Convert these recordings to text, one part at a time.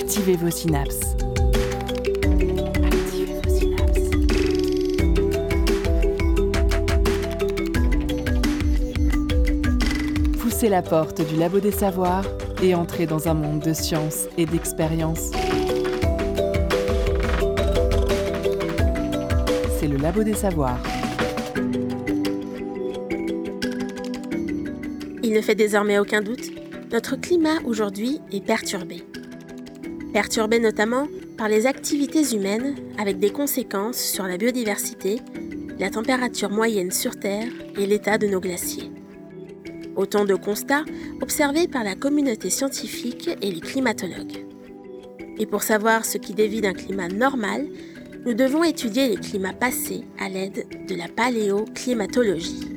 Activez vos synapses. Activez. Poussez la porte du labo des savoirs et entrez dans un monde de science et d'expérience. C'est le labo des savoirs. Il ne fait désormais aucun doute, notre climat aujourd'hui est perturbé. Perturbé notamment par les activités humaines avec des conséquences sur la biodiversité, la température moyenne sur Terre et l'état de nos glaciers. Autant de constats observés par la communauté scientifique et les climatologues. Et pour savoir ce qui dévie d'un climat normal, nous devons étudier les climats passés à l'aide de la paléoclimatologie.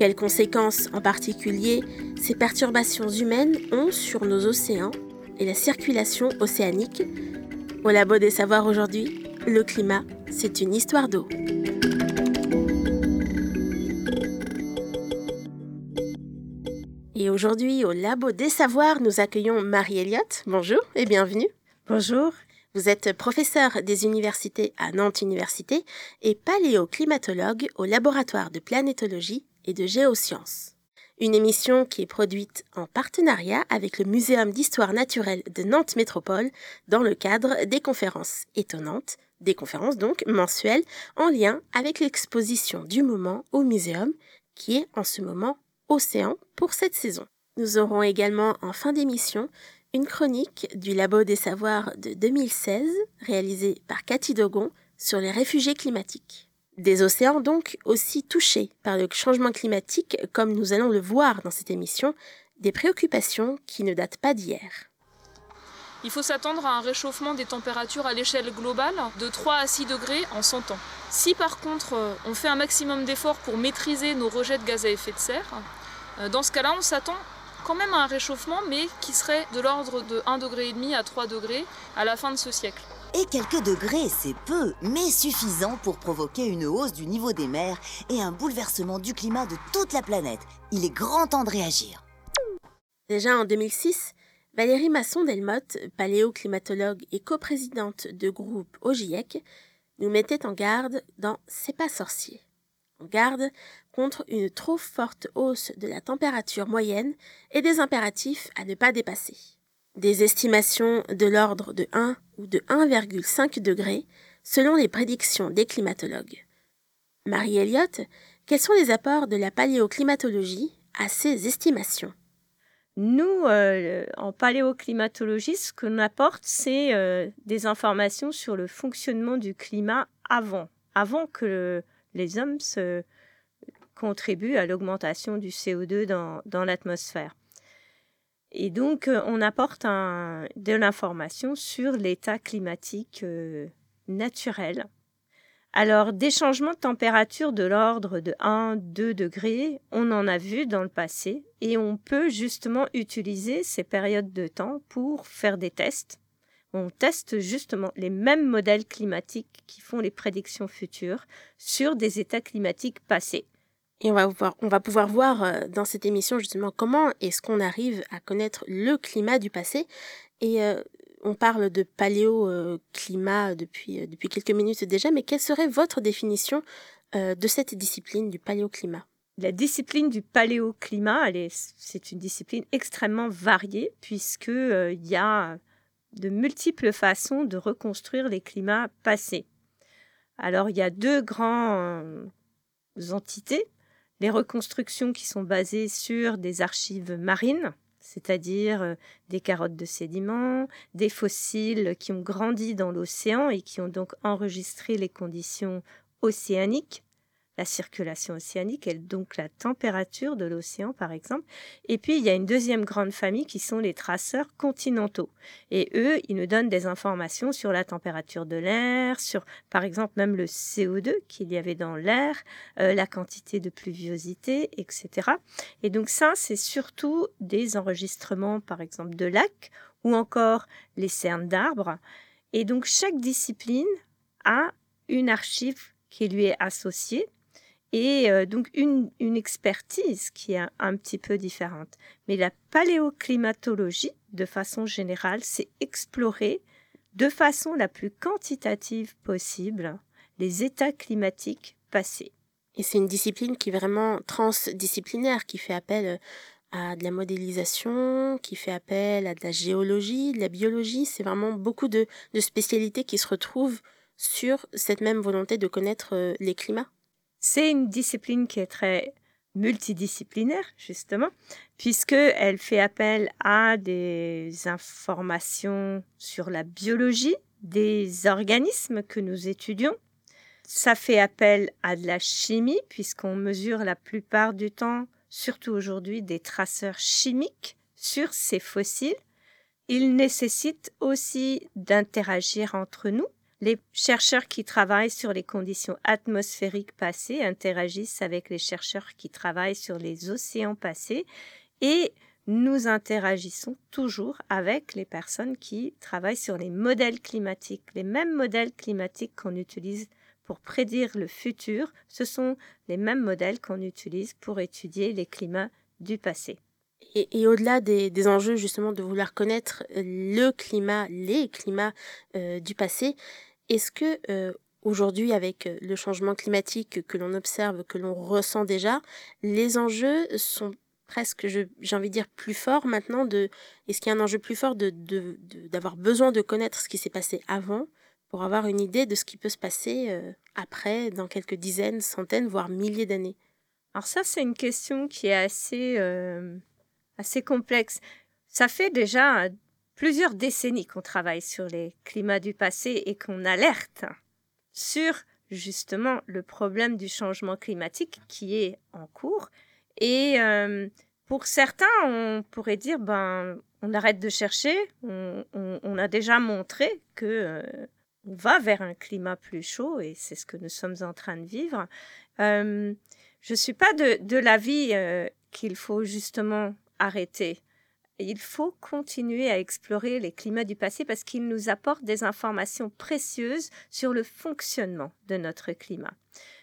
Quelles conséquences en particulier ces perturbations humaines ont sur nos océans et la circulation océanique Au Labo des Savoirs aujourd'hui, le climat, c'est une histoire d'eau. Et aujourd'hui, au Labo des Savoirs, nous accueillons Marie Elliott. Bonjour et bienvenue. Bonjour. Vous êtes professeur des universités à Nantes Université et paléoclimatologue au laboratoire de planétologie et de géosciences. Une émission qui est produite en partenariat avec le Muséum d'histoire naturelle de Nantes Métropole dans le cadre des conférences étonnantes, des conférences donc mensuelles en lien avec l'exposition du moment au muséum qui est en ce moment Océan pour cette saison. Nous aurons également en fin d'émission une chronique du Labo des Savoirs de 2016 réalisée par Cathy Dogon sur les réfugiés climatiques. Des océans donc aussi touchés par le changement climatique, comme nous allons le voir dans cette émission, des préoccupations qui ne datent pas d'hier. Il faut s'attendre à un réchauffement des températures à l'échelle globale de 3 à 6 degrés en 100 ans. Si par contre euh, on fait un maximum d'efforts pour maîtriser nos rejets de gaz à effet de serre, euh, dans ce cas-là on s'attend quand même à un réchauffement mais qui serait de l'ordre de 1,5 degré à 3 degrés à la fin de ce siècle. Et quelques degrés, c'est peu, mais suffisant pour provoquer une hausse du niveau des mers et un bouleversement du climat de toute la planète. Il est grand temps de réagir. Déjà en 2006, Valérie Masson-Delmotte, paléoclimatologue et coprésidente de groupe au GIEC, nous mettait en garde dans C'est pas sorcier. En garde contre une trop forte hausse de la température moyenne et des impératifs à ne pas dépasser. Des estimations de l'ordre de 1 ou de 1,5 degrés selon les prédictions des climatologues. Marie Elliott, quels sont les apports de la paléoclimatologie à ces estimations? Nous, euh, en paléoclimatologie, ce qu'on apporte, c'est euh, des informations sur le fonctionnement du climat avant, avant que les hommes contribuent à l'augmentation du CO2 dans, dans l'atmosphère. Et donc, euh, on apporte de l'information sur l'état climatique euh, naturel. Alors, des changements de température de l'ordre de 1-2 degrés, on en a vu dans le passé et on peut justement utiliser ces périodes de temps pour faire des tests. On teste justement les mêmes modèles climatiques qui font les prédictions futures sur des états climatiques passés. Et on va, pouvoir, on va pouvoir voir euh, dans cette émission justement comment est-ce qu'on arrive à connaître le climat du passé. Et euh, on parle de paléo-climat depuis, euh, depuis quelques minutes déjà, mais quelle serait votre définition de cette discipline du paléoclimat? La discipline du paléoclimat, c'est une discipline extrêmement variée puisqu'il il y a de multiples façons de reconstruire les climats passés. Alors il y a deux grandes entités les reconstructions qui sont basées sur des archives marines, c'est-à-dire euh, des carottes de sédiments, des fossiles qui ont grandi dans l'océan et qui ont donc enregistré les conditions océaniques la circulation océanique et donc la température de l'océan, par exemple. Et puis, il y a une deuxième grande famille qui sont les traceurs continentaux. Et eux, ils nous donnent des informations sur la température de l'air, sur, par exemple, même le CO2 qu'il y avait dans l'air, euh, la quantité de pluviosité, etc. Et donc ça, c'est surtout des enregistrements, par exemple, de lacs ou encore les cernes d'arbres. Et donc, chaque discipline a une archive qui lui est associée et euh, donc une, expertise qui est un, petit peu différente. Mais la paléoclimatologie, de façon générale, c'est explorer de façon la plus quantitative possible les états climatiques passés. Et c'est une discipline qui est vraiment transdisciplinaire, qui fait appel euh, à de la modélisation, qui fait appel à de la géologie, de la biologie. C'est vraiment beaucoup de, spécialités qui se retrouvent sur cette même volonté de connaître euh, les climats. C'est une discipline qui est très multidisciplinaire, justement, puisqu'elle fait appel à des informations sur la biologie des organismes que nous étudions. Ça fait appel à de la chimie, puisqu'on mesure la plupart du temps, surtout aujourd'hui, des traceurs chimiques sur ces fossiles. Il nécessite aussi d'interagir entre nous les chercheurs qui travaillent sur les conditions atmosphériques passées interagissent avec les chercheurs qui travaillent sur les océans passés et nous interagissons toujours avec les personnes qui travaillent sur les modèles climatiques. Les mêmes modèles climatiques qu'on utilise pour prédire le futur, ce sont les mêmes modèles qu'on utilise pour étudier les climats du passé. Et, au-delà des, enjeux justement de vouloir connaître le climat, les climats euh, du passé, est-ce que euh, aujourd'hui, avec euh, le changement climatique que l'on observe, que l'on ressent déjà, les enjeux sont presque, j'ai envie de dire, plus forts maintenant de, Est-ce qu'il y a un enjeu plus fort de, d'avoir besoin de connaître ce qui s'est passé avant pour avoir une idée de ce qui peut se passer euh, après, dans quelques dizaines, centaines, voire milliers d'années? Alors ça, c'est une question qui est assez, assez complexe. Ça fait déjà plusieurs décennies qu'on travaille sur les climats du passé et qu'on alerte sur justement le problème du changement climatique qui est en cours. Et euh, pour certains, on pourrait dire, ben, on arrête de chercher, on, a déjà montré que euh, on va vers un climat plus chaud et c'est ce que nous sommes en train de vivre. Euh, je ne suis pas de, de l'avis qu'il faut justement arrêter il faut continuer à explorer les climats du passé parce qu'ils nous apportent des informations précieuses sur le fonctionnement de notre climat,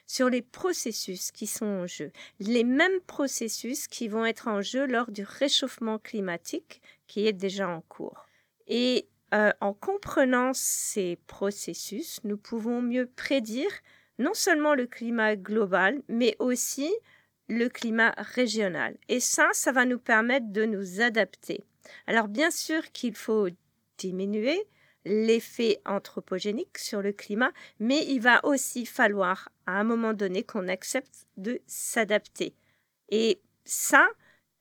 sur les processus qui sont en jeu, les mêmes processus qui vont être en jeu lors du réchauffement climatique qui est déjà en cours. Et euh, en comprenant ces processus, nous pouvons mieux prédire non seulement le climat global, mais aussi le climat régional. Et ça, ça va nous permettre de nous adapter. Alors bien sûr qu'il faut diminuer l'effet anthropogénique sur le climat, mais il va aussi falloir à un moment donné qu'on accepte de s'adapter. Et ça,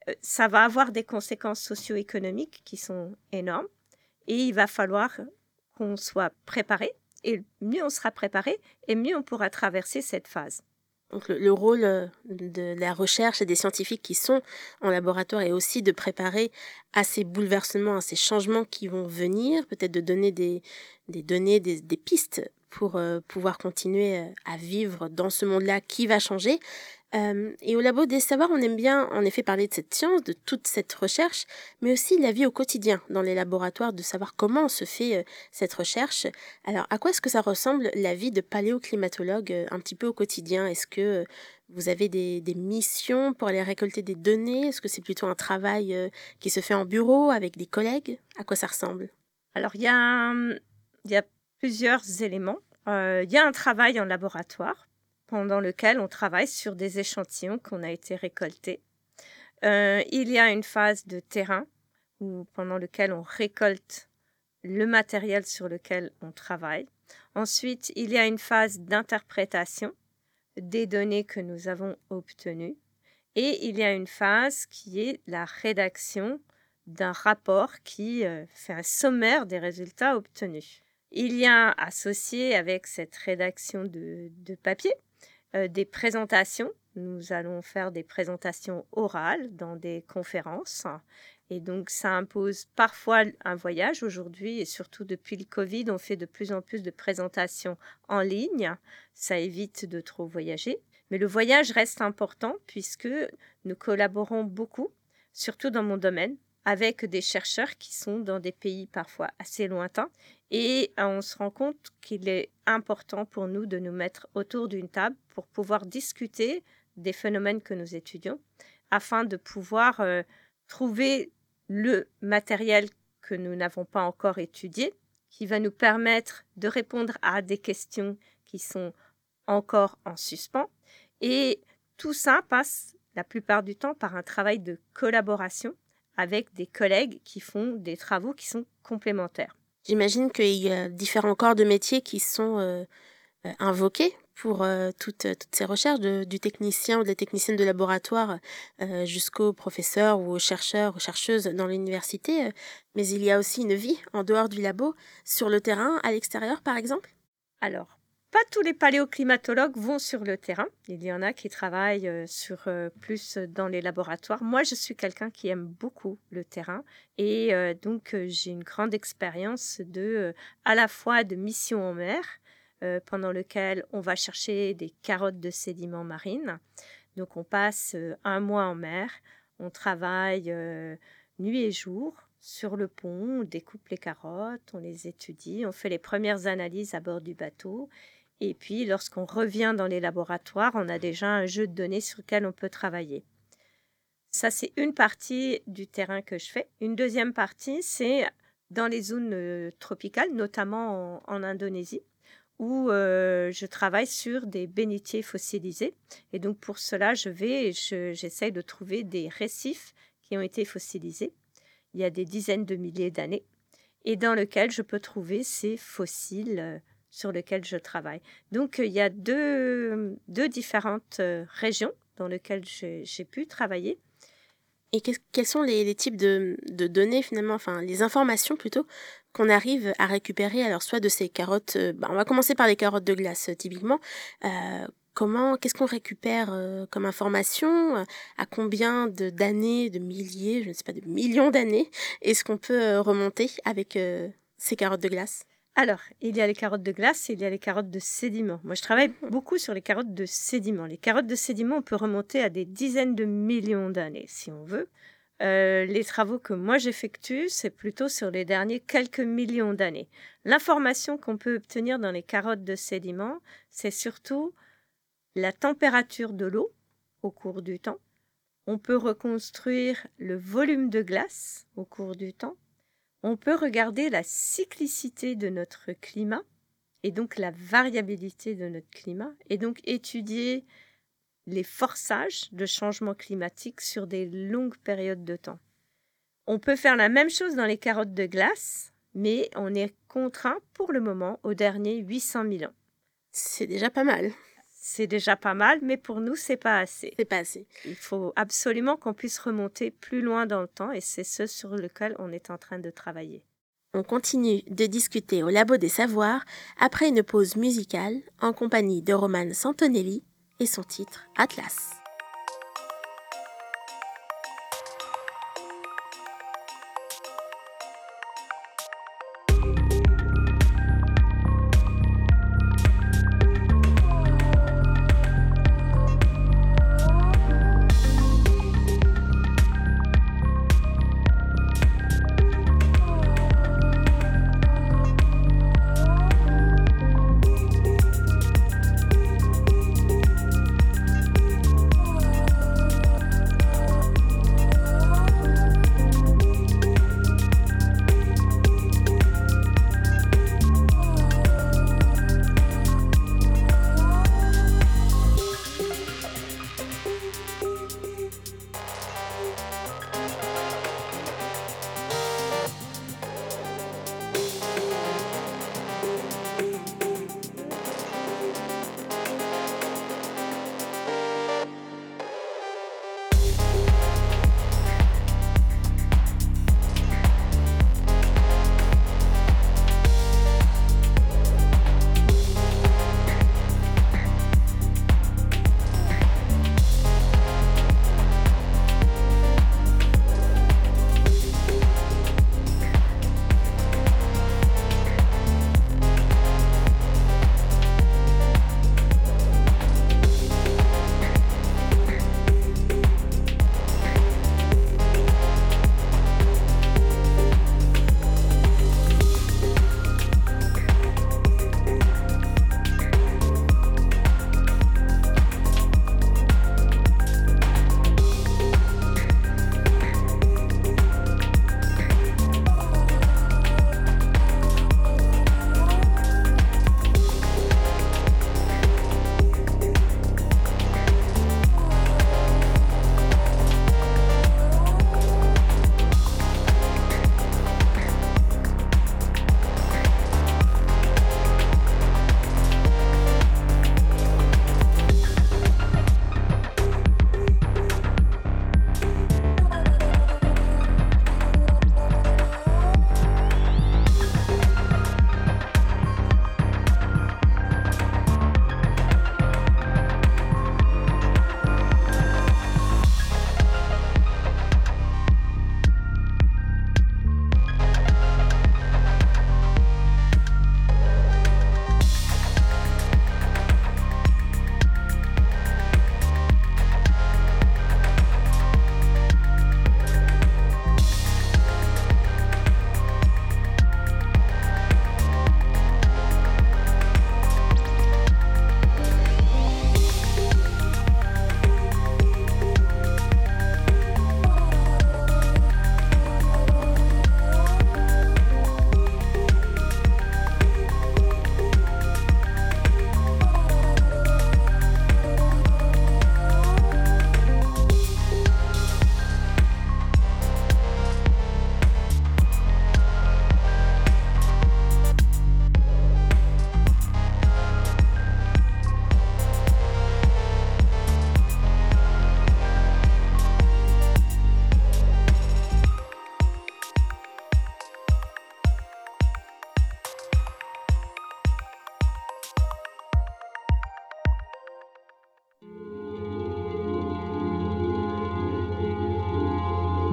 euh, ça va avoir des conséquences socio-économiques qui sont énormes. Et il va falloir qu'on soit préparé. Et mieux on sera préparé, et mieux on pourra traverser cette phase. Donc le, rôle euh, de la recherche et des scientifiques qui sont en laboratoire est aussi de préparer à ces bouleversements, à ces changements qui vont venir, peut-être de donner des, données, des, pistes pour euh, pouvoir continuer euh, à vivre dans ce monde-là qui va changer, euh, et au Labo des Savoirs, on aime bien en effet parler de cette science, de toute cette recherche, mais aussi la vie au quotidien dans les laboratoires, de savoir comment se fait euh, cette recherche. Alors, à quoi est-ce que ça ressemble la vie de paléoclimatologue euh, un petit peu au quotidien? Est-ce que vous avez des, missions pour aller récolter des données? Est-ce que c'est plutôt un travail qui se fait en bureau avec des collègues? À quoi ça ressemble? Alors, il y, y, a plusieurs éléments. Il y a un travail en laboratoire pendant lequel on travaille sur des échantillons qu'on a été récoltés. Euh, il y a une phase de terrain où, pendant lequel on récolte le matériel sur lequel on travaille. Ensuite, il y a une phase d'interprétation des données que nous avons obtenues. Et il y a une phase qui est la rédaction d'un rapport qui euh, fait un sommaire des résultats obtenus. Il y a associé avec cette rédaction de papier des présentations. Nous allons faire des présentations orales dans des conférences. Et donc, ça impose parfois un voyage aujourd'hui, et surtout depuis le Covid, on fait de plus en plus de présentations en ligne. Ça évite de trop voyager. Mais le voyage reste important puisque nous collaborons beaucoup, surtout dans mon domaine, avec des chercheurs qui sont dans des pays parfois assez lointains. Et on se rend compte qu'il est important pour nous de nous mettre autour d'une table pour pouvoir discuter des phénomènes que nous étudions, afin de pouvoir euh, trouver le matériel que nous n'avons pas encore étudié, qui va nous permettre de répondre à des questions qui sont encore en suspens. Et tout ça passe la plupart du temps par un travail de collaboration avec des collègues qui font des travaux qui sont complémentaires. J'imagine qu'il y a différents corps de métiers qui sont euh, euh, invoqués pour euh, toutes, ces recherches, du technicien ou de la technicienne de laboratoire jusqu'au professeur ou au chercheur ou chercheuse dans l'université. mais il y a aussi une vie en dehors du labo, sur le terrain, à l'extérieur par exemple? Alors, tous les paléoclimatologues vont sur le terrain. Il y en a qui travaillent euh, sur euh, plus dans les laboratoires. Moi, je suis quelqu'un qui aime beaucoup le terrain et euh, donc j'ai une grande expérience de à la fois de mission en mer pendant lequel on va chercher des carottes de sédiments marines. Donc on passe un mois en mer, on travaille nuit et jour sur le pont, on découpe les carottes, on les étudie, on fait les premières analyses à bord du bateau et puis, lorsqu'on revient dans les laboratoires, on a déjà un jeu de données sur lequel on peut travailler. Ça, c'est une partie du terrain que je fais. Une deuxième partie, c'est dans les zones euh, tropicales, notamment en, Indonésie, où euh, je travaille sur des bénitiers fossilisés. Et donc, pour cela, je vais j'essaye de trouver des récifs qui ont été fossilisés il y a des dizaines de milliers d'années et dans lesquels je peux trouver ces fossiles euh, sur lequel je travaille. Donc, il y a deux, deux différentes euh, régions dans lesquelles j'ai pu travailler. Et quels sont les, types de, données finalement, enfin les informations plutôt, qu'on arrive à récupérer alors soit de ces carottes, euh, bah, on va commencer par les carottes de glace typiquement, euh, comment, qu'est-ce qu'on récupère comme information, à combien d'années, de, milliers, je ne sais pas, de millions d'années, est-ce qu'on peut remonter avec ces carottes de glace? Alors, il y a les carottes de glace et il y a les carottes de sédiment. Moi, je travaille beaucoup sur les carottes de sédiment. Les carottes de sédiment, on peut remonter à des dizaines de millions d'années, si on veut. Euh, les travaux que moi j'effectue, c'est plutôt sur les derniers quelques millions d'années. L'information qu'on peut obtenir dans les carottes de sédiment, c'est surtout la température de l'eau au cours du temps. On peut reconstruire le volume de glace au cours du temps on peut regarder la cyclicité de notre climat et donc la variabilité de notre climat et donc étudier les forçages de changement climatique sur des longues périodes de temps. On peut faire la même chose dans les carottes de glace, mais on est contraint pour le moment aux derniers 800 000 ans. C'est déjà pas mal c'est déjà pas mal, mais pour nous, c'est pas assez. C'est pas assez. Il faut absolument qu'on puisse remonter plus loin dans le temps et c'est ce sur lequel on est en train de travailler. On continue de discuter au Labo des Savoirs après une pause musicale en compagnie de Romane Santonelli et son titre Atlas.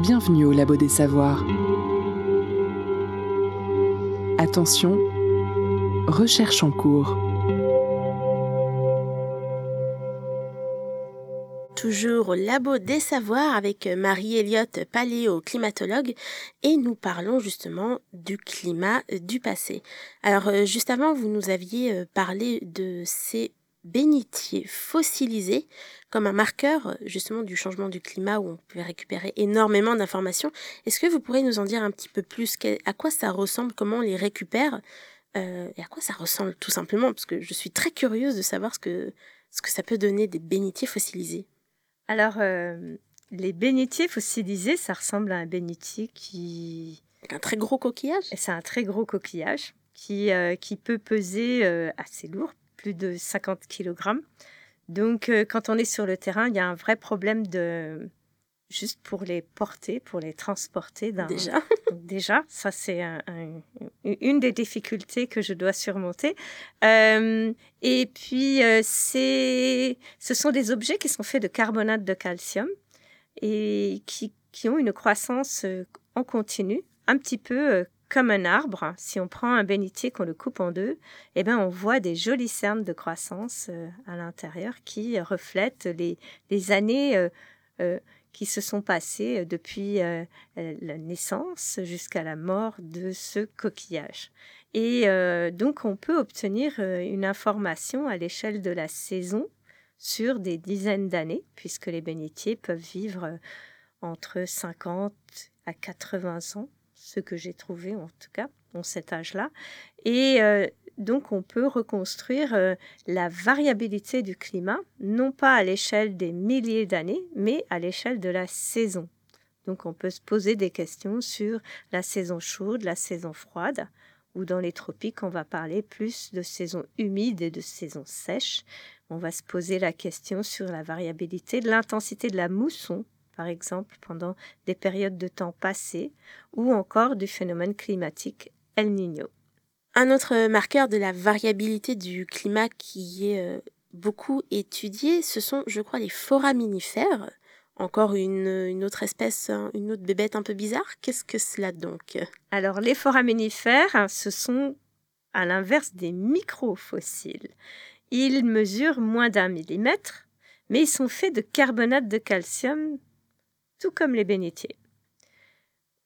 Bienvenue au Labo des Savoirs. Attention, recherche en cours. toujours au Labo des Savoirs avec Marie-Éliotte, paléoclimatologue, et nous parlons justement du climat du passé. Alors, euh, juste avant, vous nous aviez euh, parlé de ces bénitiers fossilisés comme un marqueur justement du changement du climat où on peut récupérer énormément d'informations. Est-ce que vous pourrez nous en dire un petit peu plus? À quoi ça ressemble? Comment on les récupère? Euh, Et à quoi ça ressemble tout simplement? Parce que je suis très curieuse de savoir ce que, ce que ça peut donner des bénitiers fossilisés. Alors, euh, les bénitiers fossilisés, ça ressemble à un bénitier qui... Un très gros coquillage? C'est un très gros coquillage qui, euh, qui peut peser euh, assez lourd, plus de 50 kg. Donc, quand on est sur le terrain, il y a un vrai problème de, juste pour les porter, pour les transporter. Déjà Déjà, ça c'est une des difficultés que je dois surmonter. Euh, et puis, euh, c'est, ce sont des objets qui sont faits de carbonate de calcium et qui, qui ont une croissance euh, en continu, un petit peu comme un arbre. Si on prend un bénitier, qu'on le coupe en deux, eh ben, on voit des jolies cernes de croissance à l'intérieur qui reflètent les, années qui se sont passées euh, depuis euh, euh, la naissance jusqu'à la mort de ce coquillage. Et donc on peut obtenir une information à l'échelle de la saison sur des dizaines d'années, puisque les bénitiers peuvent vivre entre 50 à 80 ans, ce que j'ai trouvé en tout cas, dans cet âge-là. Et donc on peut reconstruire euh, la variabilité du climat, non pas à l'échelle des milliers d'années, mais à l'échelle de la saison. Donc on peut se poser des questions sur la saison chaude, la saison froide, ou dans les tropiques, on va parler plus de saison humide et de saison sèche. On va se poser la question sur la variabilité de l'intensité de la mousson, par exemple, pendant des périodes de temps passées, ou encore du phénomène climatique El Niño. Un autre marqueur de la variabilité du climat qui est euh, beaucoup étudié, ce sont, je crois, les foraminifères. Encore une, autre espèce, une autre bébête un peu bizarre. Qu'est-ce que cela donc? Alors, les foraminifères, ce sont à l'inverse des microfossiles. Ils mesurent moins d'un millimètre, mais ils sont faits de carbonate de calcium, tout comme les bénitiers.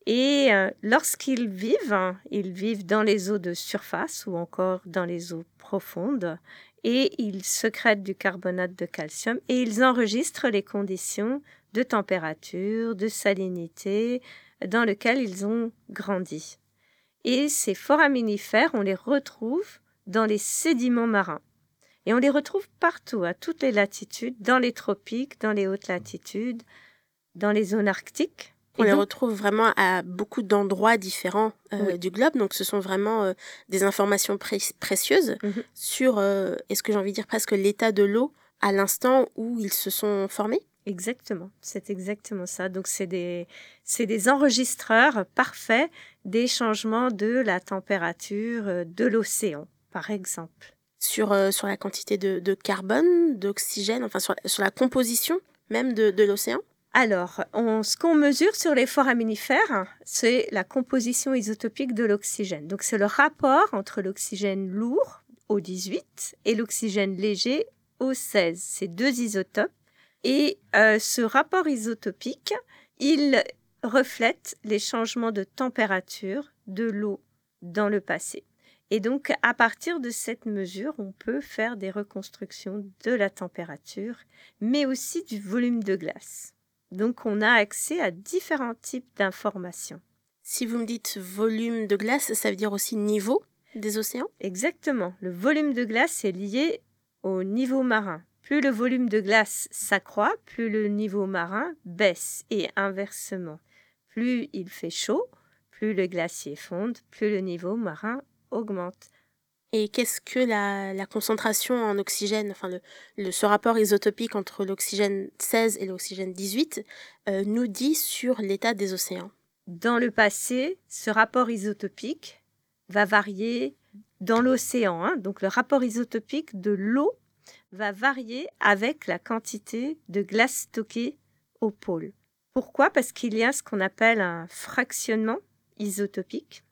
Et euh, lorsqu'ils vivent, ils vivent dans les eaux de surface ou encore dans les eaux profondes et ils secrètent du carbonate de calcium et ils enregistrent les conditions de température, de salinité dans lesquelles ils ont grandi. Et ces foraminifères, on les retrouve dans les sédiments marins. Et on les retrouve partout, à toutes les latitudes, dans les tropiques, dans les hautes latitudes, dans les zones arctiques, on les retrouve vraiment à beaucoup d'endroits différents euh, du globe. Donc, ce sont vraiment euh, des informations précieuses mhm. sur, euh, est-ce que j'ai envie de dire presque l'état de l'eau à l'instant où ils se sont formés? Exactement, c'est exactement ça. Donc, c'est des, des enregistreurs parfaits des changements de la température de l'océan, par exemple. Sur, sur la quantité de, carbone, d'oxygène, enfin sur, la composition même de l'océan? Alors, ce qu'on mesure sur les foraminifères, c'est la composition isotopique de l'oxygène. Donc, c'est le rapport entre l'oxygène lourd, au 18, et l'oxygène léger, au 16. C'est deux isotopes. Et euh, ce rapport isotopique, il reflète les changements de température de l'eau dans le passé. Et donc, à partir de cette mesure, on peut faire des reconstructions de la température, mais aussi du volume de glace. Donc on a accès à différents types d'informations. Si vous me dites volume de glace, ça veut dire aussi niveau des océans? Exactement. Le volume de glace est lié au niveau marin. Plus le volume de glace s'accroît, plus le niveau marin baisse et inversement. Plus il fait chaud, plus le glacier fonde, plus le niveau marin augmente. Et qu'est-ce que la, concentration en oxygène, enfin le, ce rapport isotopique entre l'oxygène 16 et l'oxygène 18 euh, nous dit sur l'état des océans? Dans le passé, ce rapport isotopique va varier dans l'océan. Hein. donc le rapport isotopique de l'eau va varier avec la quantité de glace stockée au pôle. Pourquoi? Parce qu'il y a ce qu'on appelle un fractionnement isotopique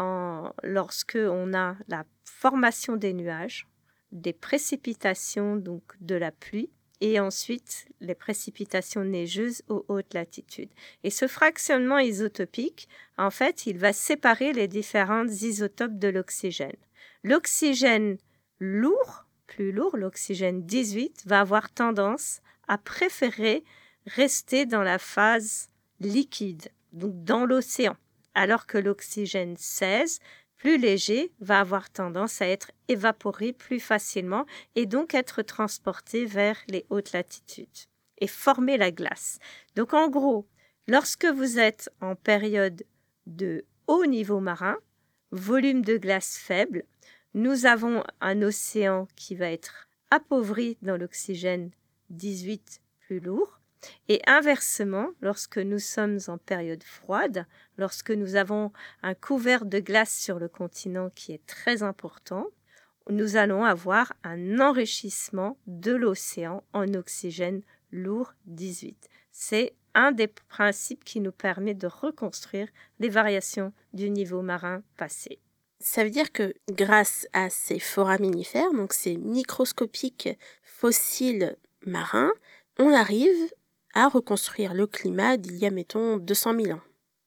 en, lorsque on a la formation des nuages, des précipitations, donc de la pluie, et ensuite les précipitations neigeuses aux hautes latitudes. Et ce fractionnement isotopique, en fait, il va séparer les différentes isotopes de l'oxygène. L'oxygène lourd, plus lourd, l'oxygène 18, va avoir tendance à préférer rester dans la phase liquide, donc dans l'océan, alors que l'oxygène 16 plus léger va avoir tendance à être évaporé plus facilement et donc être transporté vers les hautes latitudes et former la glace. Donc en gros, lorsque vous êtes en période de haut niveau marin, volume de glace faible, nous avons un océan qui va être appauvri dans l'oxygène 18 plus lourd et inversement, lorsque nous sommes en période froide, lorsque nous avons un couvert de glace sur le continent qui est très important, nous allons avoir un enrichissement de l'océan en oxygène lourd 18. C'est un des principes qui nous permet de reconstruire les variations du niveau marin passé. Ça veut dire que grâce à ces foraminifères, donc ces microscopiques fossiles marins, on arrive à reconstruire le climat d'il y a, mettons, 200 000 ans.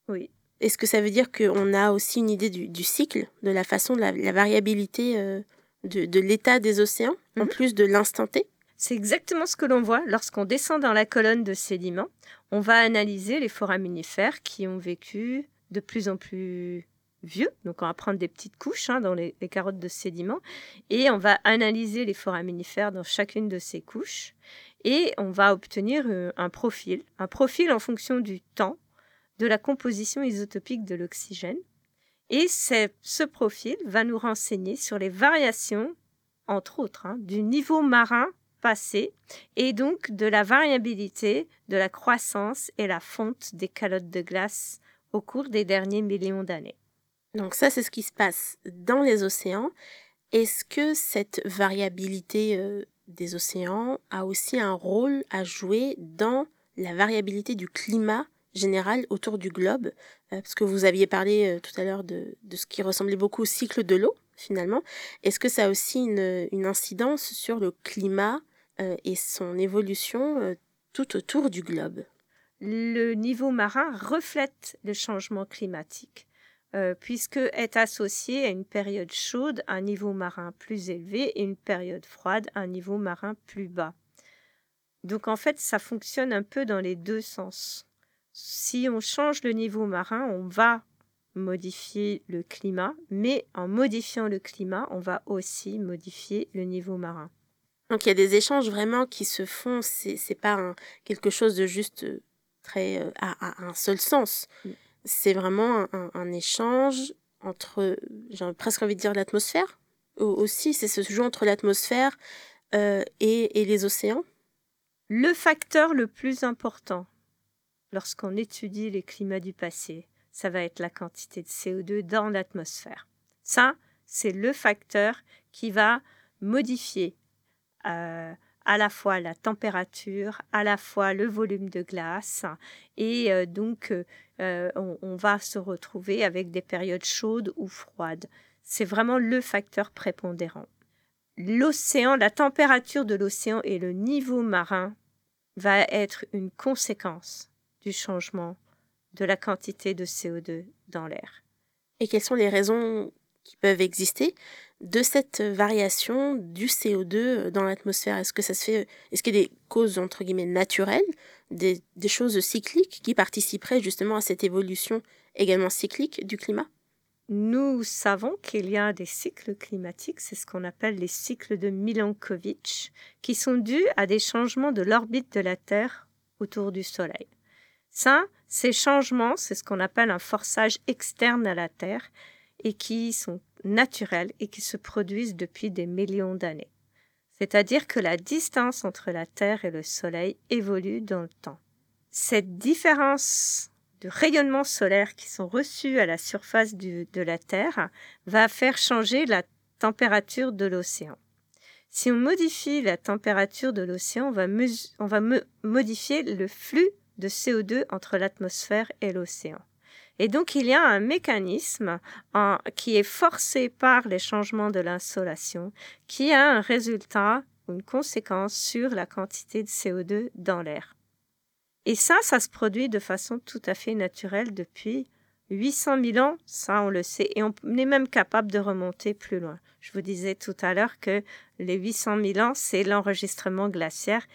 Oui. Est-ce que ça veut dire qu'on a aussi une idée du, cycle, de la façon, de la, variabilité euh, de, l'état des océans, en mhm. plus de l'instant T? C'est exactement ce que l'on voit lorsqu'on descend dans la colonne de sédiments. On va analyser les foraminifères qui ont vécu de plus en plus vieux. Donc, on va prendre des petites couches hein, dans les, les, carottes de sédiments et on va analyser les foraminifères dans chacune de ces couches et on va obtenir euh, un profil, un profil en fonction du temps, de la composition isotopique de l'oxygène. Et ce profil va nous renseigner sur les variations, entre autres, hein, du niveau marin passé et donc de la variabilité de la croissance et la fonte des calottes de glace au cours des derniers millions d'années. Donc ça, c'est ce qui se passe dans les océans. Est-ce que cette variabilité euh, des océans a aussi un rôle à jouer dans la variabilité du climat général autour du globe, euh, parce que vous aviez parlé euh, tout à l'heure de, ce qui ressemblait beaucoup au cycle de l'eau, finalement. Est-ce que ça a aussi une, incidence sur le climat euh, et son évolution tout autour du globe? Le niveau marin reflète le changement climatique. Euh, puisque est associé à une période chaude, un niveau marin plus élevé, et une période froide, un niveau marin plus bas. Donc en fait, ça fonctionne un peu dans les deux sens. Si on change le niveau marin, on va modifier le climat, mais en modifiant le climat, on va aussi modifier le niveau marin. Donc il y a des échanges vraiment qui se font, c'est, c'est pas quelque chose de juste euh, très euh, à, un seul sens. Mm c'est vraiment un, échange entre, j'ai presque envie de dire l'atmosphère aussi, c'est ce jeu entre l'atmosphère euh, et, les océans. Le facteur le plus important lorsqu'on étudie les climats du passé, ça va être la quantité de CO2 dans l'atmosphère. Ça, c'est le facteur qui va modifier euh, à la fois la température, à la fois le volume de glace, et euh, donc euh, on, va se retrouver avec des périodes chaudes ou froides. C'est vraiment le facteur prépondérant. L'océan, la température de l'océan et le niveau marin va être une conséquence du changement de la quantité de CO2 dans l'air. Et quelles sont les raisons qui peuvent exister? De cette variation du CO2 dans l'atmosphère? Est-ce que ça se fait Est-ce qu'il y a des causes entre guillemets naturelles, des, choses cycliques qui participeraient justement à cette évolution également cyclique du climat? Nous savons qu'il y a des cycles climatiques, c'est ce qu'on appelle les cycles de Milankovitch, qui sont dus à des changements de l'orbite de la Terre autour du Soleil. Ça, ces changements, c'est ce qu'on appelle un forçage externe à la Terre et qui sont naturels et qui se produisent depuis des millions d'années. C'est-à-dire que la distance entre la Terre et le Soleil évolue dans le temps. Cette différence de rayonnement solaire qui sont reçus à la surface de la Terre va faire changer la température de l'océan. Si on modifie la température de l'océan, on va, on va modifier le flux de CO2 entre l'atmosphère et l'océan. Et donc il y a un mécanisme qui est forcé par les changements de l'insolation qui a un résultat, une conséquence sur la quantité de CO2 dans l'air. Et ça, ça se produit de façon tout à fait naturelle depuis 800 000 ans, ça on le sait, et on est même capable de remonter plus loin. Je vous disais tout à l'heure que les 800 000 ans, c'est l'enregistrement glaciaire.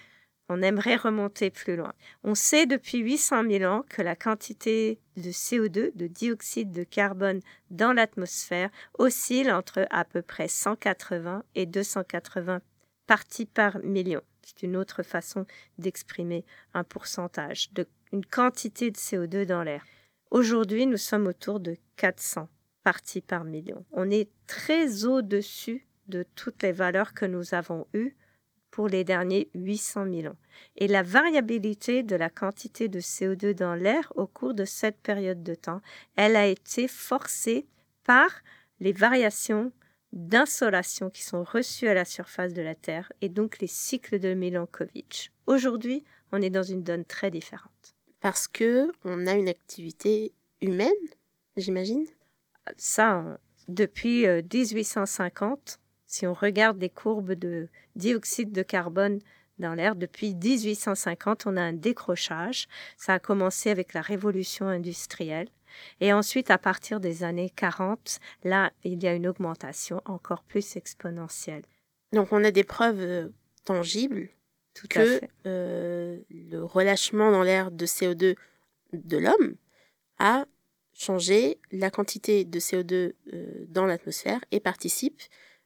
On aimerait remonter plus loin. On sait depuis 800 000 ans que la quantité de CO2, de dioxyde de carbone dans l'atmosphère, oscille entre à peu près 180 et 280 parties par million. C'est une autre façon d'exprimer un pourcentage, une quantité de CO2 dans l'air. Aujourd'hui, nous sommes autour de 400 parties par million. On est très au-dessus de toutes les valeurs que nous avons eues pour les derniers 800 000 ans. Et la variabilité de la quantité de CO2 dans l'air au cours de cette période de temps, elle a été forcée par les variations d'insolation qui sont reçues à la surface de la Terre et donc les cycles de Milankovitch. Aujourd'hui, on est dans une donne très différente. Parce que on a une activité humaine, j'imagine? Ça, depuis 1850, euh, si on regarde les courbes de dioxyde de carbone dans l'air, depuis 1850, on a un décrochage. Ça a commencé avec la révolution industrielle. Et ensuite, à partir des années 40, là, il y a une augmentation encore plus exponentielle. Donc, on a des preuves euh, tangibles Tout que euh, le relâchement dans l'air de CO2 de l'homme a changé la quantité de CO2 euh, dans l'atmosphère et participe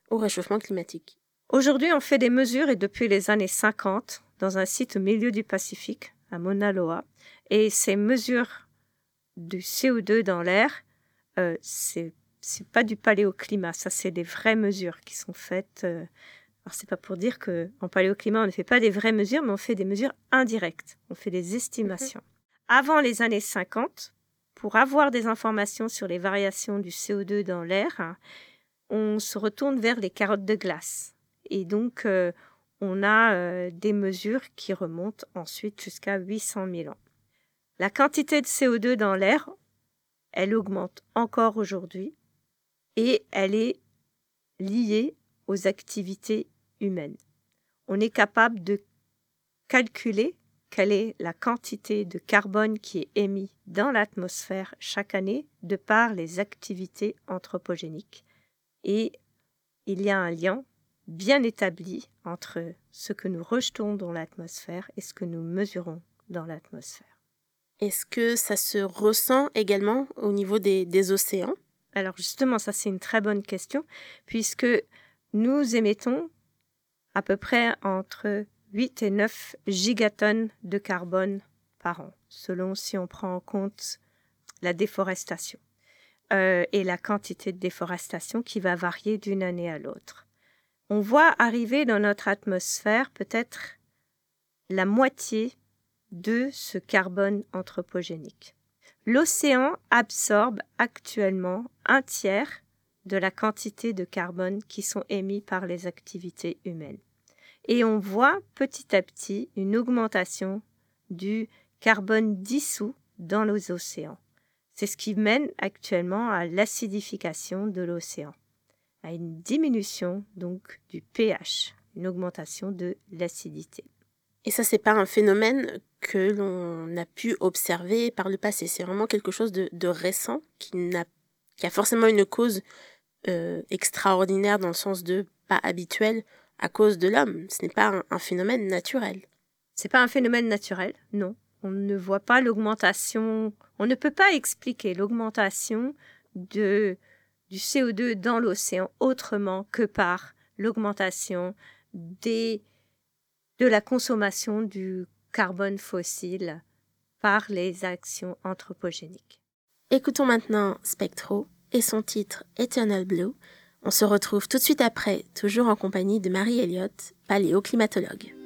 au réchauffement climatique. Aujourd'hui, on fait des mesures et depuis les années 50 dans un site au milieu du Pacifique, à Mauna Loa. Et ces mesures du CO2 dans l'air, euh, c'est c'est pas du paléoclimat, ça c'est des vraies mesures qui sont faites. Euh, alors c'est pas pour dire que en paléoclimat on ne fait pas des vraies mesures, mais on fait des mesures indirectes, on fait des estimations. Mhm. Avant les années 50, pour avoir des informations sur les variations du CO2 dans l'air, on se retourne vers les carottes de glace. Et donc, euh, on a euh, des mesures qui remontent ensuite jusqu'à 800 000 ans. La quantité de CO2 dans l'air, elle augmente encore aujourd'hui et elle est liée aux activités humaines. On est capable de calculer quelle est la quantité de carbone qui est émise dans l'atmosphère chaque année de par les activités anthropogéniques et il y a un lien bien établi entre ce que nous rejetons dans l'atmosphère et ce que nous mesurons dans l'atmosphère. Est-ce que ça se ressent également au niveau des, océans? Alors justement, ça c'est une très bonne question, puisque nous émettons à peu près entre 8 et 9 gigatonnes de carbone par an, selon si on prend en compte la déforestation. Euh, et la quantité de déforestation qui va varier d'une année à l'autre. On voit arriver dans notre atmosphère peut-être la moitié de ce carbone anthropogénique. L'océan absorbe actuellement un tiers de la quantité de carbone qui sont émis par les activités humaines. Et on voit petit à petit une augmentation du carbone dissous dans les océans. C'est ce qui mène actuellement à l'acidification de l'océan, à une diminution donc du pH, une augmentation de l'acidité. Et ça, c'est pas un phénomène que l'on a pu observer par le passé. C'est vraiment quelque chose de, récent qui, n'a, qui a forcément une cause euh, extraordinaire dans le sens de pas habituel à cause de l'homme. Ce n'est pas un, un phénomène naturel. C'est pas un phénomène naturel, non. On ne voit pas l'augmentation, on ne peut pas expliquer l'augmentation de, du CO2 dans l'océan autrement que par l'augmentation des, de la consommation du carbone fossile par les actions anthropogéniques. Écoutons maintenant Spectro et son titre Eternal Blue. On se retrouve tout de suite après, toujours en compagnie de Marie Elliott, paléoclimatologue.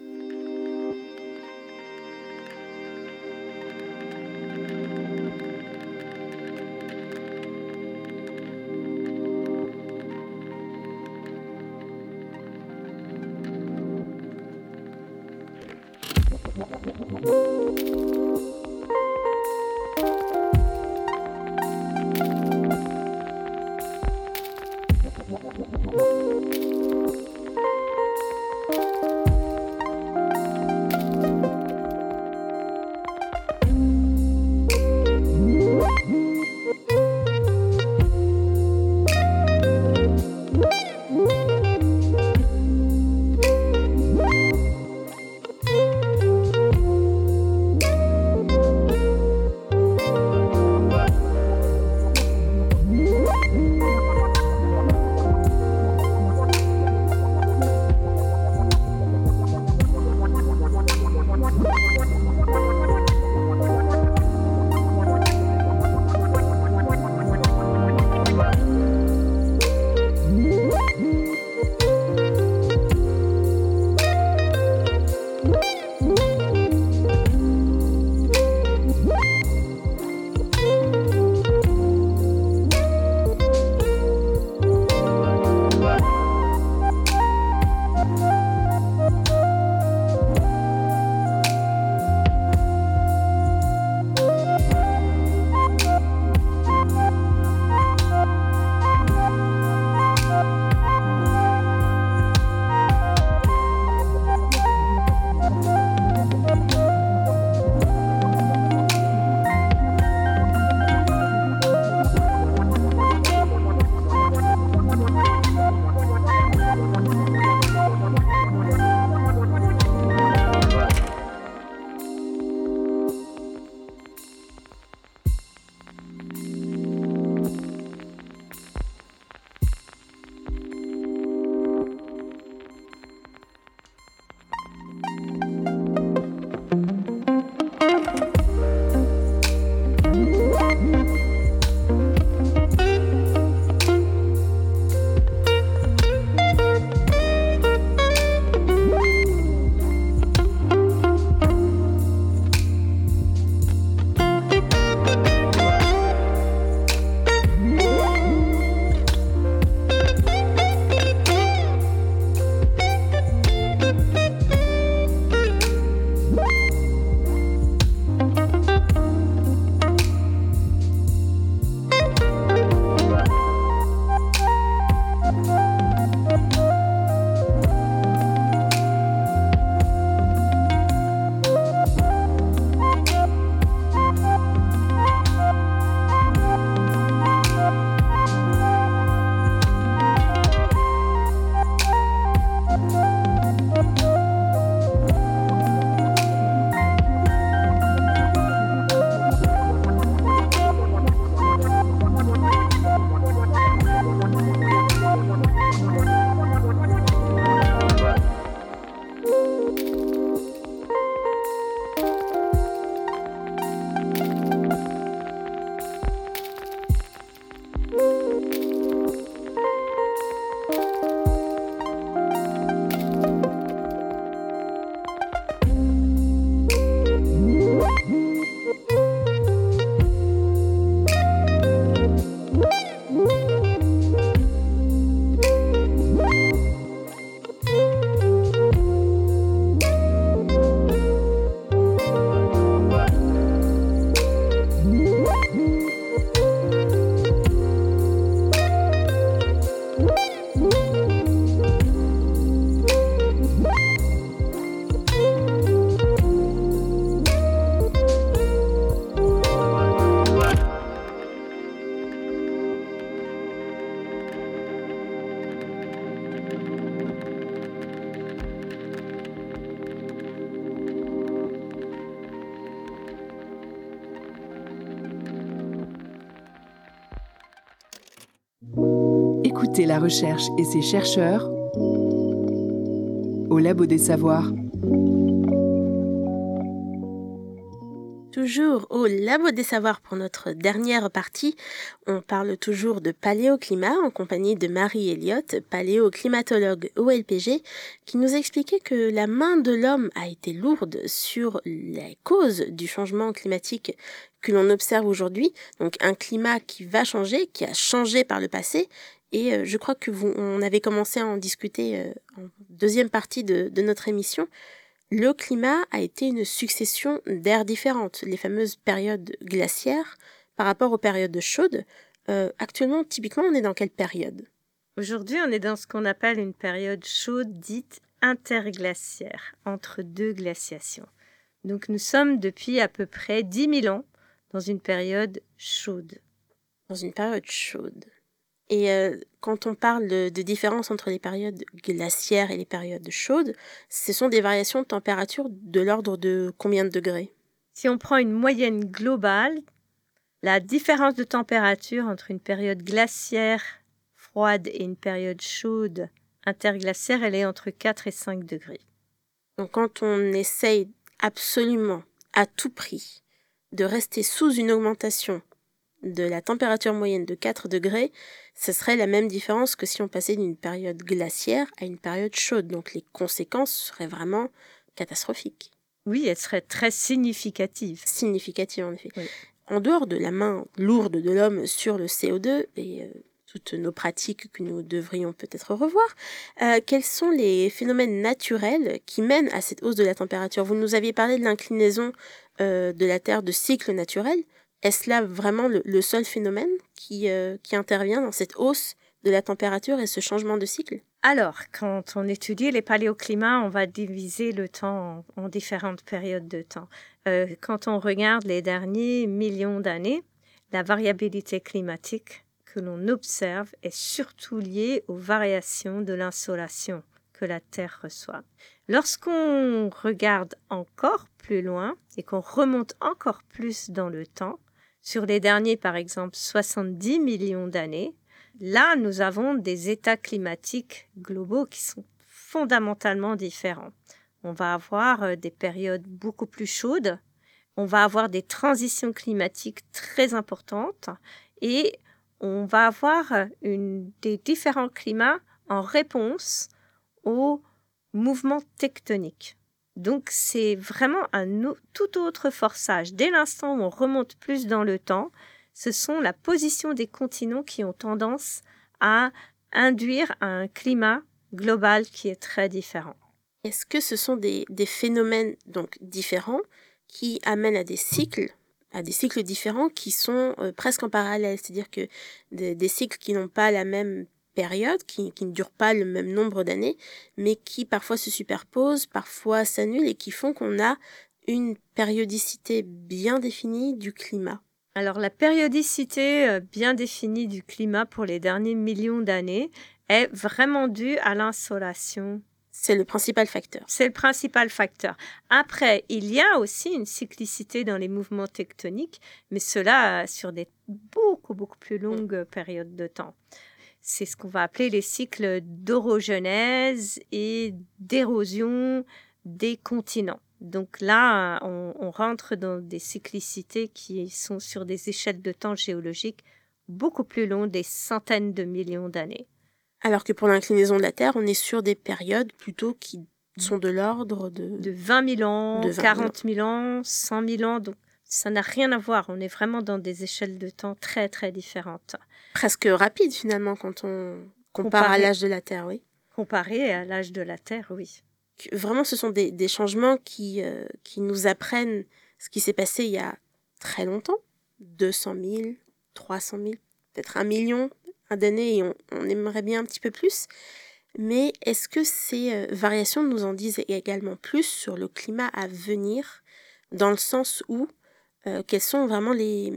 La recherche et ses chercheurs au Labo des Savoirs. Toujours au Labo des Savoirs pour notre dernière partie, on parle toujours de paléoclimat en compagnie de Marie Elliott, paléoclimatologue au LPG, qui nous expliquait que la main de l'homme a été lourde sur les causes du changement climatique que l'on observe aujourd'hui, donc un climat qui va changer, qui a changé par le passé, et euh, je crois que vous, on avait commencé à en discuter euh, en deuxième partie de, de notre émission. Le climat a été une succession d'ères différentes, les fameuses périodes glaciaires par rapport aux périodes chaudes. Euh, actuellement, typiquement, on est dans quelle période? Aujourd'hui, on est dans ce qu'on appelle une période chaude dite interglaciaire, entre deux glaciations. Donc nous sommes depuis à peu près 10 000 ans dans une période chaude. Dans une période chaude. Et euh, quand on parle de, de, différence entre les périodes glaciaires et les périodes chaudes, ce sont des variations de température de l'ordre de combien de degrés? Si on prend une moyenne globale, la différence de température entre une période glaciaire froide et une période chaude interglaciaire, elle est entre 4 et 5 degrés. Donc quand on essaye absolument, à tout prix, de rester sous une augmentation de la température moyenne de 4 degrés, ce serait la même différence que si on passait d'une période glaciaire à une période chaude. Donc les conséquences seraient vraiment catastrophiques. Oui, elles seraient très significatives. Significatives, en effet. Oui. En dehors de la main lourde de l'homme sur le CO2 et euh, toutes nos pratiques que nous devrions peut-être revoir, euh, quels sont les phénomènes naturels qui mènent à cette hausse de la température? Vous nous aviez parlé de l'inclinaison euh, de la Terre de cycle naturel. Est-ce là vraiment le, seul phénomène qui, euh, qui intervient dans cette hausse de la température et ce changement de cycle? Alors, quand on étudie les paléoclimats, on va diviser le temps en, en différentes périodes de temps. Euh, quand on regarde les derniers millions d'années, la variabilité climatique que l'on observe est surtout liée aux variations de l'insolation que la Terre reçoit. Lorsqu'on regarde encore plus loin et qu'on remonte encore plus dans le temps, sur les derniers, par exemple, 70 millions d'années, là, nous avons des états climatiques globaux qui sont fondamentalement différents. On va avoir des périodes beaucoup plus chaudes, on va avoir des transitions climatiques très importantes et on va avoir une, des différents climats en réponse aux mouvements tectoniques. Donc c'est vraiment un tout autre forçage. Dès l'instant où on remonte plus dans le temps, ce sont la position des continents qui ont tendance à induire un climat global qui est très différent. Est-ce que ce sont des, phénomènes donc différents qui amènent à des cycles, à des cycles différents qui sont euh, presque en parallèle, c'est-à-dire que des cycles qui n'ont pas la même période, qui, qui ne durent pas le même nombre d'années, mais qui parfois se superposent, parfois s'annulent et qui font qu'on a une périodicité bien définie du climat. Alors la périodicité euh, bien définie du climat pour les derniers millions d'années est vraiment due à l'insolation. C'est le principal facteur. C'est le principal facteur. Après, il y a aussi une cyclicité dans les mouvements tectoniques, mais cela sur des beaucoup, beaucoup plus longues périodes de temps c'est ce qu'on va appeler les cycles d'orogenèse et d'érosion des continents. Donc là, on, on, rentre dans des cyclicités qui sont sur des échelles de temps géologiques beaucoup plus longues, des centaines de millions d'années. Alors que pour l'inclinaison de la Terre, on est sur des périodes plutôt qui sont de l'ordre de... De 20 000 ans, de 20 40 000 ans, 100 000 ans. Donc ça n'a rien à voir. On est vraiment dans des échelles de temps très très différentes. Presque rapide finalement quand on compare comparé, à l'âge de la Terre, oui. Comparé à l'âge de la Terre, oui. Vraiment, ce sont des, des changements qui, euh, qui nous apprennent ce qui s'est passé il y a très longtemps. 200 000, 300 000, peut-être un million d'années et on, on aimerait bien un petit peu plus. Mais est-ce que ces euh, variations nous en disent également plus sur le climat à venir, dans le sens où euh, quels sont vraiment les,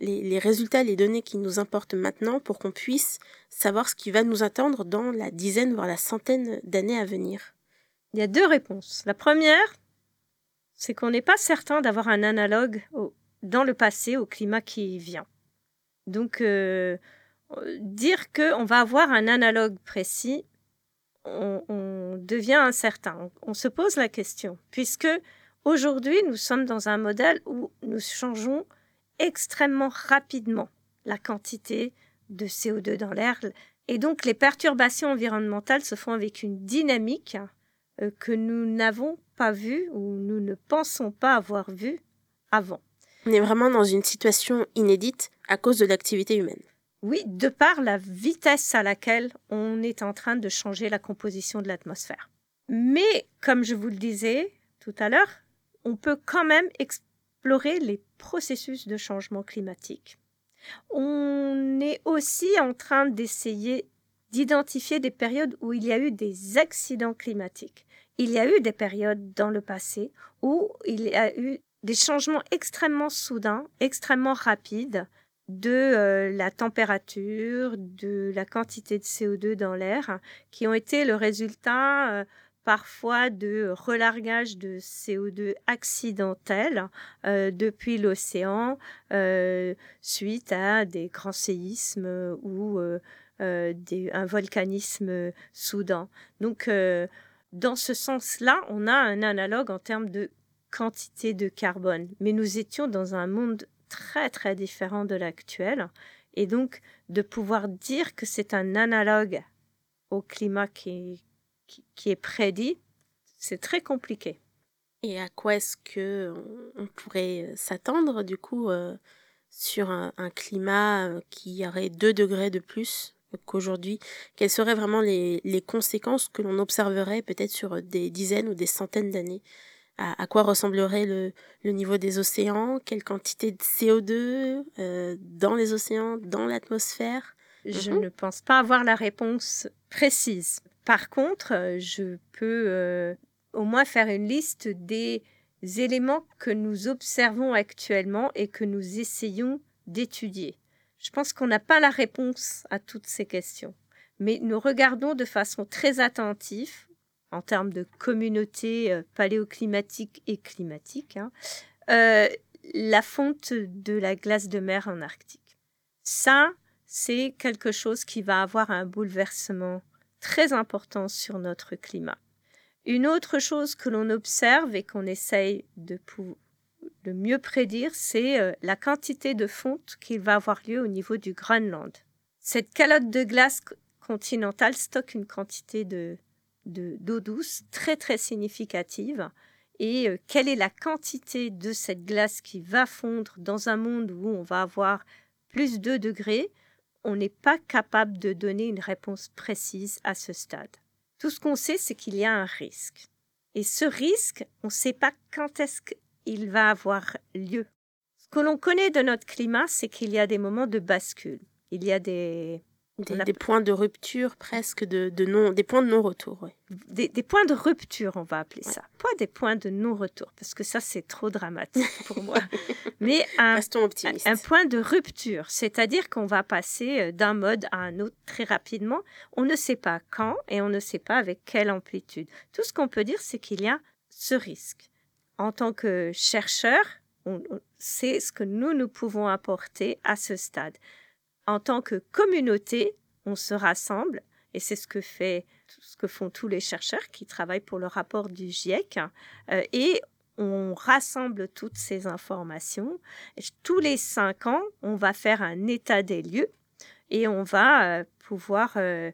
les, résultats, les données qui nous importent maintenant pour qu'on puisse savoir ce qui va nous attendre dans la dizaine, voire la centaine d'années à venir Il y a deux réponses. La première, c'est qu'on n'est pas certain d'avoir un analogue dans le passé au climat qui vient. Donc, euh, dire qu'on va avoir un analogue précis, on, devient incertain. On se pose la question, puisque aujourd'hui, nous sommes dans un modèle où nous changeons extrêmement rapidement la quantité de CO2 dans l'air. Et donc, les perturbations environnementales se font avec une dynamique euh, que nous n'avons pas vue ou nous ne pensons pas avoir vue avant. On est vraiment dans une situation inédite à cause de l'activité humaine. Oui, de par la vitesse à laquelle on est en train de changer la composition de l'atmosphère. Mais, comme je vous le disais tout à l'heure, on peut quand même explorer les processus de changement climatique. On est aussi en train d'essayer d'identifier des périodes où il y a eu des accidents climatiques. Il y a eu des périodes dans le passé où il y a eu des changements extrêmement soudains, extrêmement rapides de euh, la température, de la quantité de CO2 dans l'air, qui ont été le résultat euh, parfois de relargage de CO2 accidentel euh, depuis l'océan euh, suite à des grands séismes ou euh, un volcanisme soudain. Donc, dans ce sens-là, on a un analogue en termes de quantité de carbone. Mais nous étions dans un monde très, très différent de l'actuel. Et donc, de pouvoir dire que c'est un analogue au climat qui, qui, est prédit, c'est très compliqué. Et à quoi est-ce que on pourrait s'attendre du coup euh, sur un, climat euh, qui aurait 2 degrés de plus qu'aujourd'hui? Quelles seraient vraiment les, les conséquences que l'on observerait peut-être sur des dizaines ou des centaines d'années? À, quoi ressemblerait le, le, niveau des océans? Quelle quantité de CO2 euh, dans les océans, dans l'atmosphère? Je mhm. ne pense pas avoir la réponse précise. Par contre, euh, je peux euh, au moins faire une liste des éléments que nous observons actuellement et que nous essayons d'étudier. Je pense qu'on n'a pas la réponse à toutes ces questions, mais nous regardons de façon très attentive, en termes de communauté euh, paléoclimatique et climatique, hein, la fonte de la glace de mer en Arctique. Ça, c'est quelque chose qui va avoir un bouleversement très important sur notre climat. Une autre chose que l'on observe et qu'on essaye de, mieux prédire, c'est euh, la quantité de fonte qui va avoir lieu au niveau du Groenland. Cette calotte de glace continentale stocke une quantité de d'eau douce très très significative et euh, quelle est la quantité de cette glace qui va fondre dans un monde où on va avoir plus de degrés? On n'est pas capable de donner une réponse précise à ce stade. Tout ce qu'on sait, c'est qu'il y a un risque. Et ce risque, on ne sait pas quand est-ce qu'il va avoir lieu. Ce que l'on connaît de notre climat, c'est qu'il y a des moments de bascule. Il y a des, des, points de rupture presque, de, de non, des points de non-retour. Des, des, points de rupture, on va appeler ça. Pas des points de non-retour, parce que ça, c'est trop dramatique pour moi. Mais un, un, point de rupture, c'est-à-dire qu'on va passer euh, d'un mode à un autre très rapidement. On ne sait pas quand et on ne sait pas avec quelle amplitude. Tout ce qu'on peut dire, c'est qu'il y a ce risque. En tant que chercheur, on, c'est ce que nous, nous pouvons apporter à ce stade en tant que communauté, on se rassemble, et c'est ce que fait ce que font tous les chercheurs qui travaillent pour le rapport du GIEC, euh, et on rassemble toutes ces informations. tous les cinq ans, on va faire un état des lieux et on va euh, pouvoir euh,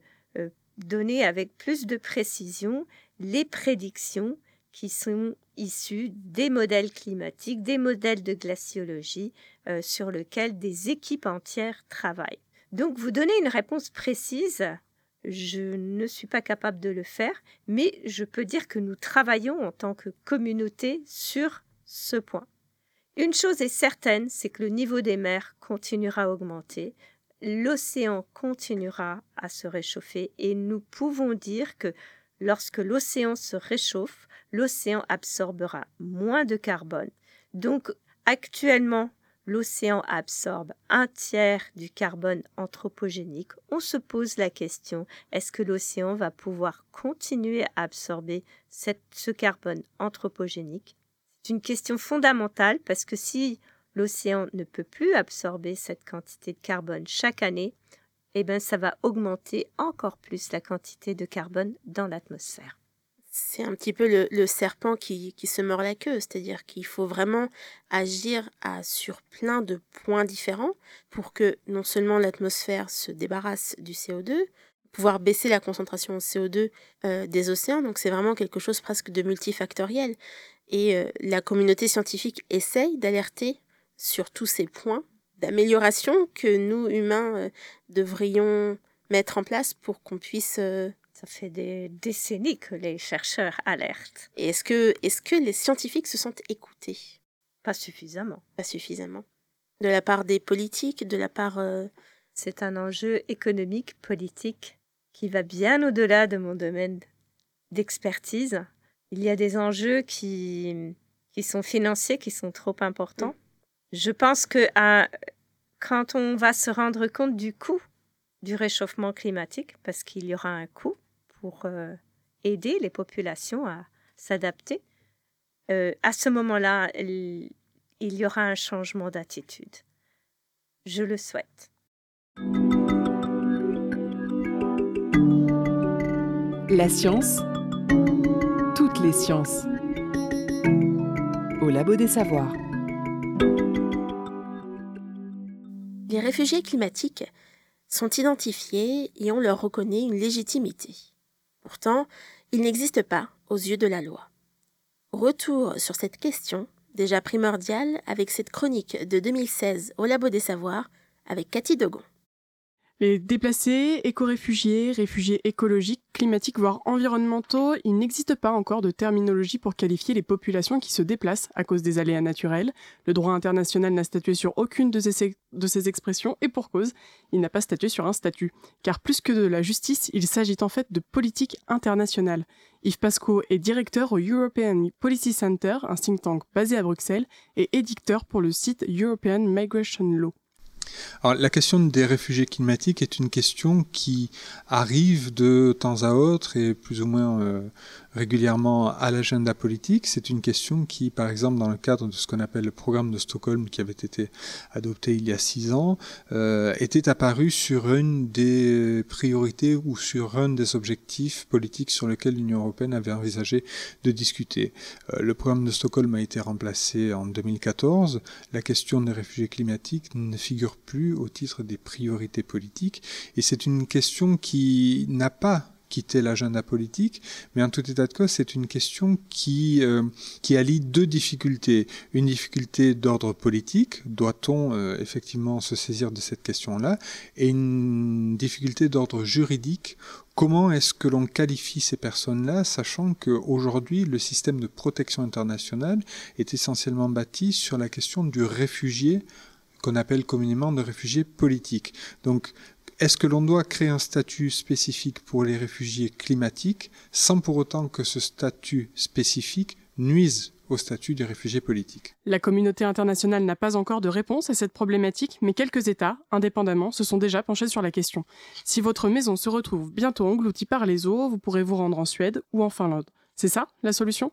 donner avec plus de précision les prédictions qui sont issus des modèles climatiques, des modèles de glaciologie euh, sur lesquels des équipes entières travaillent. Donc vous donnez une réponse précise, je ne suis pas capable de le faire, mais je peux dire que nous travaillons en tant que communauté sur ce point. Une chose est certaine, c'est que le niveau des mers continuera à augmenter, l'océan continuera à se réchauffer et nous pouvons dire que lorsque l'océan se réchauffe, l'océan absorbera moins de carbone. Donc actuellement, l'océan absorbe un tiers du carbone anthropogénique. On se pose la question, est-ce que l'océan va pouvoir continuer à absorber ce carbone anthropogénique? C'est une question fondamentale parce que si l'océan ne peut plus absorber cette quantité de carbone chaque année, eh ben, ça va augmenter encore plus la quantité de carbone dans l'atmosphère. C'est un petit peu le, serpent qui, se mord la queue, c'est-à-dire qu'il faut vraiment agir sur plein de points différents pour que non seulement l'atmosphère se débarrasse du CO2, pouvoir baisser la concentration de CO2 euh, des océans, donc c'est vraiment quelque chose presque de multifactoriel. Et euh, la communauté scientifique essaye d'alerter sur tous ces points d'amélioration que nous, humains, euh, devrions mettre en place pour qu'on puisse... Euh, Ça fait des décennies que les chercheurs alertent. Et est-ce que, est que les scientifiques se sont écoutés? Pas suffisamment. Pas suffisamment. De la part des politiques, de la part... Euh, C'est un enjeu économique, politique, qui va bien au-delà de mon domaine d'expertise. Il y a des enjeux qui, qui sont financiers, qui sont trop importants. Je pense que quand on va se rendre compte du coût du réchauffement climatique, parce qu'il y aura un coût pour euh, aider les populations à s'adapter, euh, à ce moment-là, il y aura un changement d'attitude. Je le souhaite. La science, toutes les sciences, au Labo des Savoirs. Les réfugiés climatiques sont identifiés et on leur reconnaît une légitimité. Pourtant, ils n'existent pas aux yeux de la loi. Retour sur cette question, déjà primordiale, avec cette chronique de 2016 au Labo des Savoirs avec Cathy Dogon. Les déplacés, éco-réfugiés, réfugiés écologiques, climatiques, voire environnementaux, il n'existe pas encore de terminologie pour qualifier les populations qui se déplacent à cause des aléas naturels. Le droit international n'a statué sur aucune de ces, expressions et pour cause, il n'a pas statué sur un statut. Car plus que de la justice, il s'agit en fait de politique internationale. Yves Pasco est directeur au European Policy Center, un think tank basé à Bruxelles, et édicteur pour le site European Migration Law. Alors, la question des réfugiés climatiques est une question qui arrive de temps à autre et plus ou moins euh, régulièrement à l'agenda politique. C'est une question qui, par exemple, dans le cadre de ce qu'on appelle le programme de Stockholm, qui avait été adopté il y a six ans, euh, était apparue sur une des priorités ou sur un des objectifs politiques sur lesquels l'Union européenne avait envisagé de discuter. Euh, le programme de Stockholm a été remplacé en 2014. La question des réfugiés climatiques ne figure plus au titre des priorités politiques et c'est une question qui n'a pas quitter l'agenda politique, mais en tout état de cause, c'est une question qui, euh, qui allie deux difficultés. Une difficulté d'ordre politique, doit-on euh, effectivement se saisir de cette question-là, et une difficulté d'ordre juridique, comment est-ce que l'on qualifie ces personnes-là, sachant qu'aujourd'hui, le système de protection internationale est essentiellement bâti sur la question du réfugié qu'on appelle communément de réfugié politique. Donc, est-ce que l'on doit créer un statut spécifique pour les réfugiés climatiques sans pour autant que ce statut spécifique nuise au statut des réfugiés politiques? La communauté internationale n'a pas encore de réponse à cette problématique, mais quelques États, indépendamment, se sont déjà penchés sur la question. Si votre maison se retrouve bientôt engloutie par les eaux, vous pourrez vous rendre en Suède ou en Finlande. C'est ça la solution?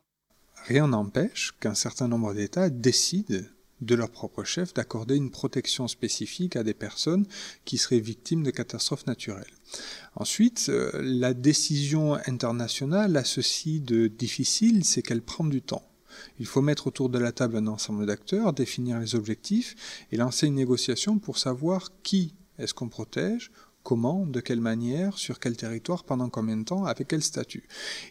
Rien n'empêche qu'un certain nombre d'États décident de leur propre chef d'accorder une protection spécifique à des personnes qui seraient victimes de catastrophes naturelles. Ensuite, euh, la décision internationale a ceci de difficile, c'est qu'elle prend du temps. Il faut mettre autour de la table un ensemble d'acteurs, définir les objectifs et lancer une négociation pour savoir qui est-ce qu'on protège, comment, de quelle manière, sur quel territoire, pendant combien de temps, avec quel statut.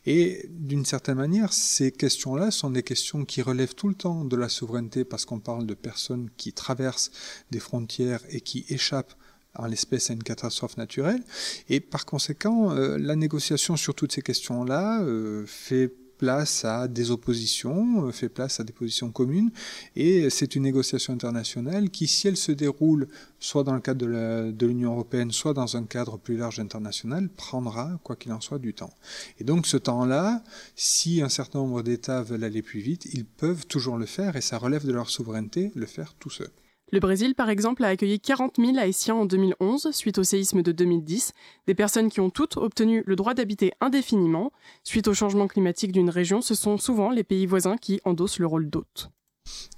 Et d'une certaine manière, ces questions-là sont des questions qui relèvent tout le temps de la souveraineté parce qu'on parle de personnes qui traversent des frontières et qui échappent en l'espèce à une catastrophe naturelle. Et par conséquent, euh, la négociation sur toutes ces questions-là euh, fait place à des oppositions, euh, fait place à des positions communes, et c'est une négociation internationale qui, si elle se déroule soit dans le cadre de l'Union européenne, soit dans un cadre plus large international, prendra, quoi qu'il en soit, du temps. Et donc ce temps-là, si un certain nombre d'États veulent aller plus vite, ils peuvent toujours le faire, et ça relève de leur souveraineté, le faire tout seul. Le Brésil, par exemple, a accueilli 40 000 Haïtiens en 2011 suite au séisme de 2010, des personnes qui ont toutes obtenu le droit d'habiter indéfiniment. Suite au changement climatique d'une région, ce sont souvent les pays voisins qui endossent le rôle d'hôtes.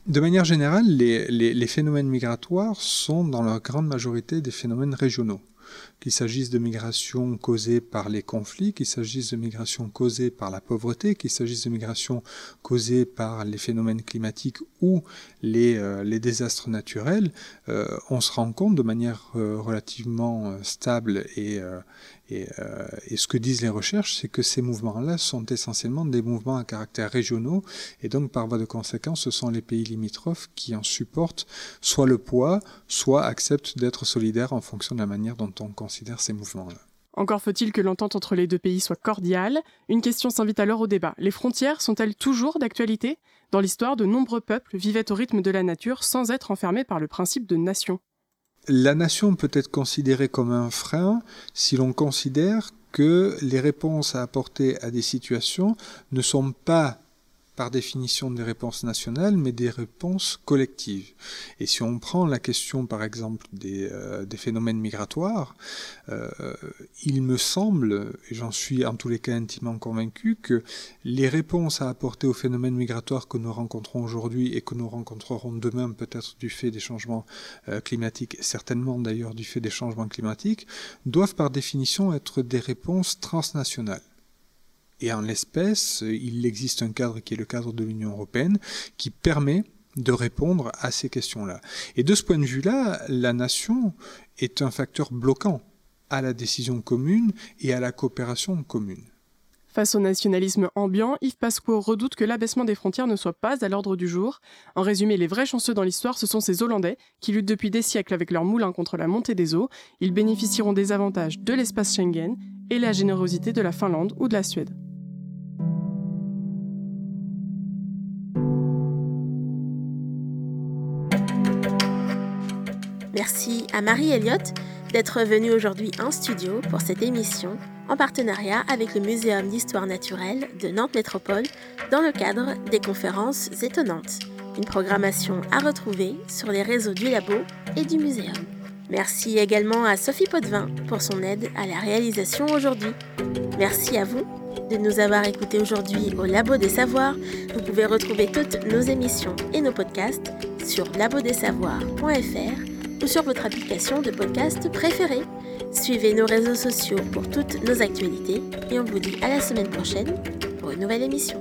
De manière générale, les, les, phénomènes migratoires sont dans leur grande majorité des phénomènes régionaux. Qu'il s'agisse de migrations causées par les conflits, qu'il s'agisse de migrations causées par la pauvreté, qu'il s'agisse de migrations causées par les phénomènes climatiques ou les, euh, désastres naturels, euh, on se rend compte de manière euh, relativement stable et, et, et, ce que disent les recherches, c'est que ces mouvements-là sont essentiellement des mouvements à caractère régionaux, et donc par voie de conséquence, ce sont les pays limitrophes qui en supportent soit le poids, soit acceptent d'être solidaires en fonction de la manière dont on considère ces mouvements-là. Encore faut-il que l'entente entre les deux pays soit cordiale. Une question s'invite alors au débat. Les frontières sont-elles toujours d'actualité? Dans l'histoire, de nombreux peuples vivaient au rythme de la nature sans être enfermés par le principe de nation. La nation peut être considérée comme un frein si l'on considère que les réponses à apporter à des situations ne sont pas par définition des réponses nationales, mais des réponses collectives. Et si on prend la question, par exemple, des, euh, phénomènes migratoires, euh, il me semble, et j'en suis en tous les cas intimement convaincu, que les réponses à apporter aux phénomènes migratoires que nous rencontrons aujourd'hui et que nous rencontrerons demain, peut-être du fait des changements euh, climatiques, certainement d'ailleurs du fait des changements climatiques, doivent par définition être des réponses transnationales. Et en l'espèce, il existe un cadre qui est le cadre de l'Union européenne qui permet de répondre à ces questions-là. Et de ce point de vue-là, la nation est un facteur bloquant à la décision commune et à la coopération commune. Face au nationalisme ambiant, Yves Pasquot redoute que l'abaissement des frontières ne soit pas à l'ordre du jour. En résumé, les vrais chanceux dans l'histoire, ce sont ces Hollandais qui luttent depuis des siècles avec leurs moulins contre la montée des eaux. Ils bénéficieront des avantages de l'espace Schengen et la générosité de la Finlande ou de la Suède. Merci à Marie Elliott d'être venue aujourd'hui en studio pour cette émission en partenariat avec le Muséum d'histoire naturelle de Nantes Métropole dans le cadre des conférences étonnantes. Une programmation à retrouver sur les réseaux du labo et du muséum. Merci également à Sophie Potvin pour son aide à la réalisation aujourd'hui. Merci à vous de nous avoir écoutés aujourd'hui au Labo des Savoirs. Vous pouvez retrouver toutes nos émissions et nos podcasts sur labodessavoirs.fr ou sur votre application de podcast préférée. Suivez nos réseaux sociaux pour toutes nos actualités et on vous dit à la semaine prochaine pour une nouvelle émission.